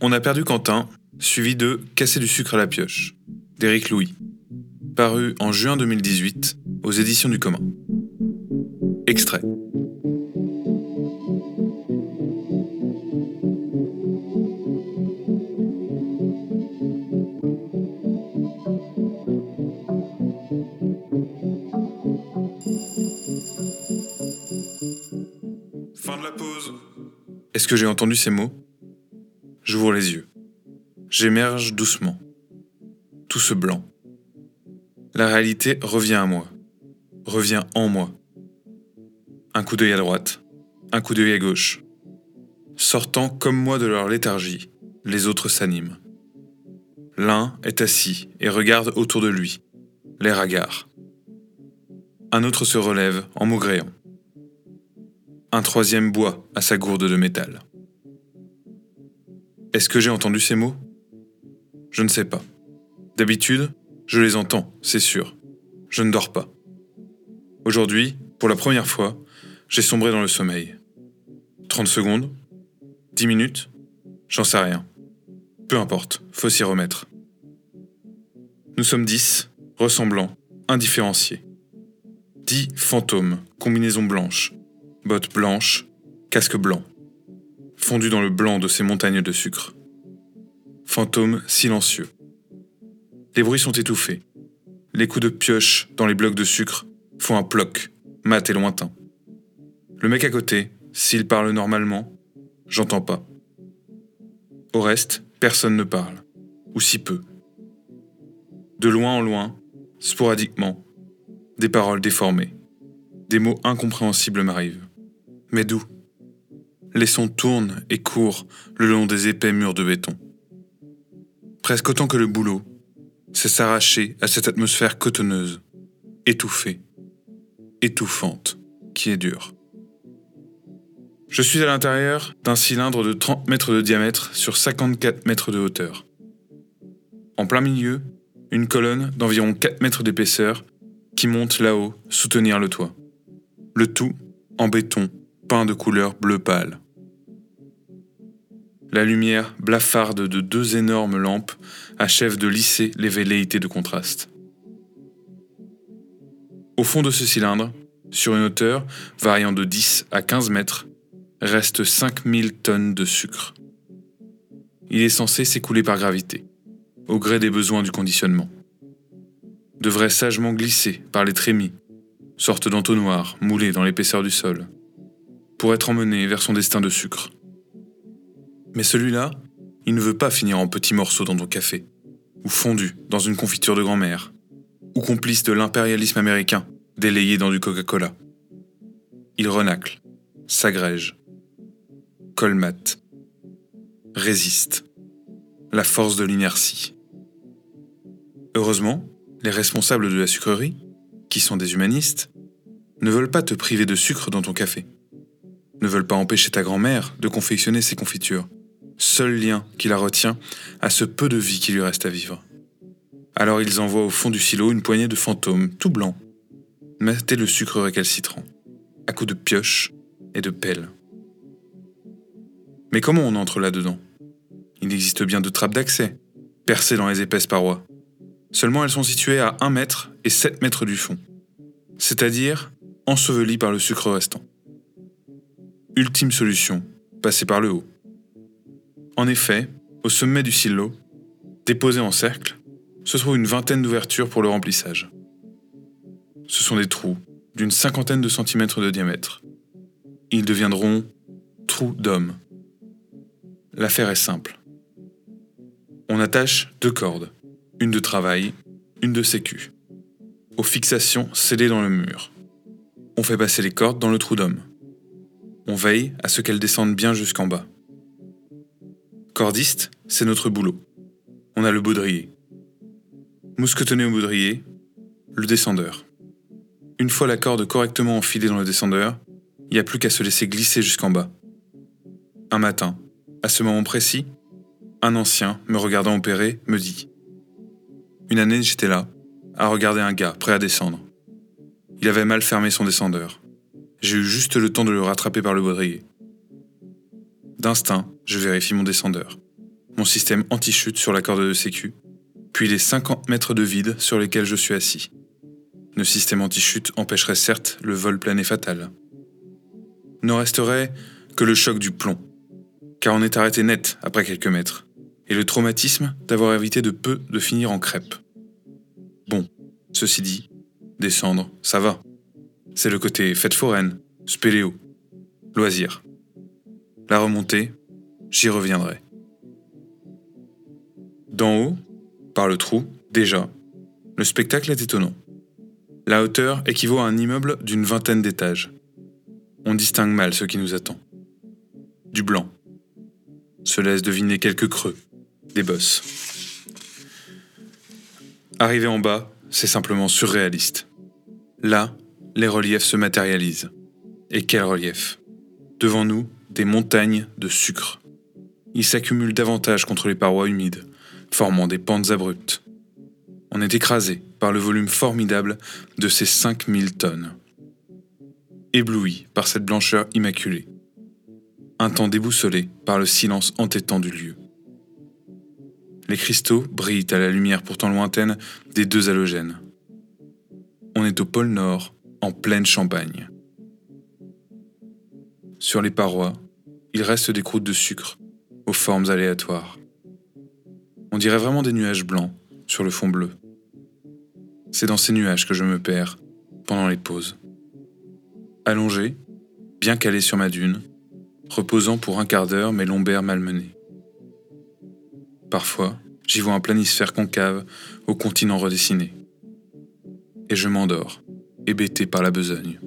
On a perdu Quentin, suivi de Casser du sucre à la pioche, d'Éric Louis, paru en juin 2018 aux éditions du commun. Extrait. Fin de la pause. Est-ce que j'ai entendu ces mots? J'ouvre les yeux. J'émerge doucement. Tout ce blanc. La réalité revient à moi. Revient en moi. Un coup d'œil à droite. Un coup d'œil à gauche. Sortant comme moi de leur léthargie, les autres s'animent. L'un est assis et regarde autour de lui, l'air hagard. Un autre se relève en maugréant. Un troisième boit à sa gourde de métal. Est-ce que j'ai entendu ces mots? Je ne sais pas. D'habitude, je les entends, c'est sûr. Je ne dors pas. Aujourd'hui, pour la première fois, j'ai sombré dans le sommeil. 30 secondes? 10 minutes? J'en sais rien. Peu importe, faut s'y remettre. Nous sommes 10, ressemblants, indifférenciés. 10 fantômes, combinaison blanche, bottes blanches, casque blanc, fondus dans le blanc de ces montagnes de sucre. Fantômes silencieux. Les bruits sont étouffés. Les coups de pioche dans les blocs de sucre font un ploc, mat et lointain. Le mec à côté, s'il parle normalement, j'entends pas. Au reste, personne ne parle, ou si peu. De loin en loin, sporadiquement, des paroles déformées, des mots incompréhensibles m'arrivent. Mais d'où? Les sons tournent et courent le long des épais murs de béton. Presque autant que le boulot, c'est s'arracher à cette atmosphère cotonneuse, étouffée, étouffante, qui est dure. Je suis à l'intérieur d'un cylindre de 30 mètres de diamètre sur 54 mètres de hauteur. En plein milieu, une colonne d'environ 4 mètres d'épaisseur qui monte là-haut soutenir le toit. Le tout en béton peint de couleur bleu pâle. La lumière blafarde de deux énormes lampes achève de lisser les velléités de contraste. Au fond de ce cylindre, sur une hauteur variant de 10 à 15 mètres, reste 5000 tonnes de sucre. Il est censé s'écouler par gravité, au gré des besoins du conditionnement. Devrait sagement glisser par les trémies, sorte d'entonnoir moulé dans l'épaisseur du sol, pour être emmené vers son destin de sucre. Mais celui-là, il ne veut pas finir en petits morceaux dans ton café, ou fondu dans une confiture de grand-mère, ou complice de l'impérialisme américain, délayé dans du Coca-Cola. Il renacle, s'agrège, colmate, résiste, la force de l'inertie. Heureusement, les responsables de la sucrerie, qui sont des humanistes, ne veulent pas te priver de sucre dans ton café, ne veulent pas empêcher ta grand-mère de confectionner ses confitures, seul lien qui la retient à ce peu de vie qui lui reste à vivre. Alors ils envoient au fond du silo une poignée de fantômes, tout blancs, mater le sucre récalcitrant, à coups de pioche et de pelle. Mais comment on entre là-dedans? Il existe bien de trappes d'accès, percées dans les épaisses parois. Seulement elles sont situées à 1 mètre et 7 mètres du fond, c'est-à-dire ensevelies par le sucre restant. Ultime solution, passer par le haut. En effet, au sommet du silo, déposé en cercle, se trouve une vingtaine d'ouvertures pour le remplissage. Ce sont des trous d'une cinquantaine de centimètres de diamètre. Ils deviendront trous d'hommes L'affaire est simple. On attache deux cordes, une de travail, une de sécu, aux fixations scellées dans le mur. On fait passer les cordes dans le trou d'homme. On veille à ce qu'elles descendent bien jusqu'en bas. Cordiste, c'est notre boulot. On a le baudrier. Mousquetonné au baudrier, le descendeur. Une fois la corde correctement enfilée dans le descendeur, il n'y a plus qu'à se laisser glisser jusqu'en bas. Un matin, à ce moment précis, un ancien, me regardant opérer, me dit Une année, j'étais là, à regarder un gars prêt à descendre. Il avait mal fermé son descendeur. J'ai eu juste le temps de le rattraper par le baudrier. D'instinct, je vérifie mon descendeur. mon système anti-chute sur la corde de sécu, puis les 50 mètres de vide sur lesquels je suis assis. Le système anti-chute empêcherait certes le vol et fatal. Ne resterait que le choc du plomb, car on est arrêté net après quelques mètres, et le traumatisme d'avoir évité de peu de finir en crêpe. Bon, ceci dit, descendre, ça va. C'est le côté fête foraine, spéléo, loisir. La remontée, j'y reviendrai. D'en haut, par le trou, déjà, le spectacle est étonnant. La hauteur équivaut à un immeuble d'une vingtaine d'étages. On distingue mal ce qui nous attend. Du blanc. Se laisse deviner quelques creux, des bosses. Arrivé en bas, c'est simplement surréaliste. Là, les reliefs se matérialisent. Et quel relief Devant nous, des montagnes de sucre. Ils s'accumulent davantage contre les parois humides, formant des pentes abruptes. On est écrasé par le volume formidable de ces 5000 tonnes. Ébloui par cette blancheur immaculée. Un temps déboussolé par le silence entêtant du lieu. Les cristaux brillent à la lumière pourtant lointaine des deux halogènes. On est au pôle Nord, en pleine Champagne. Sur les parois, il reste des croûtes de sucre, aux formes aléatoires. On dirait vraiment des nuages blancs sur le fond bleu. C'est dans ces nuages que je me perds pendant les pauses. Allongé, bien calé sur ma dune, reposant pour un quart d'heure mes lombaires malmenés. Parfois, j'y vois un planisphère concave au continent redessiné. Et je m'endors, hébété par la besogne.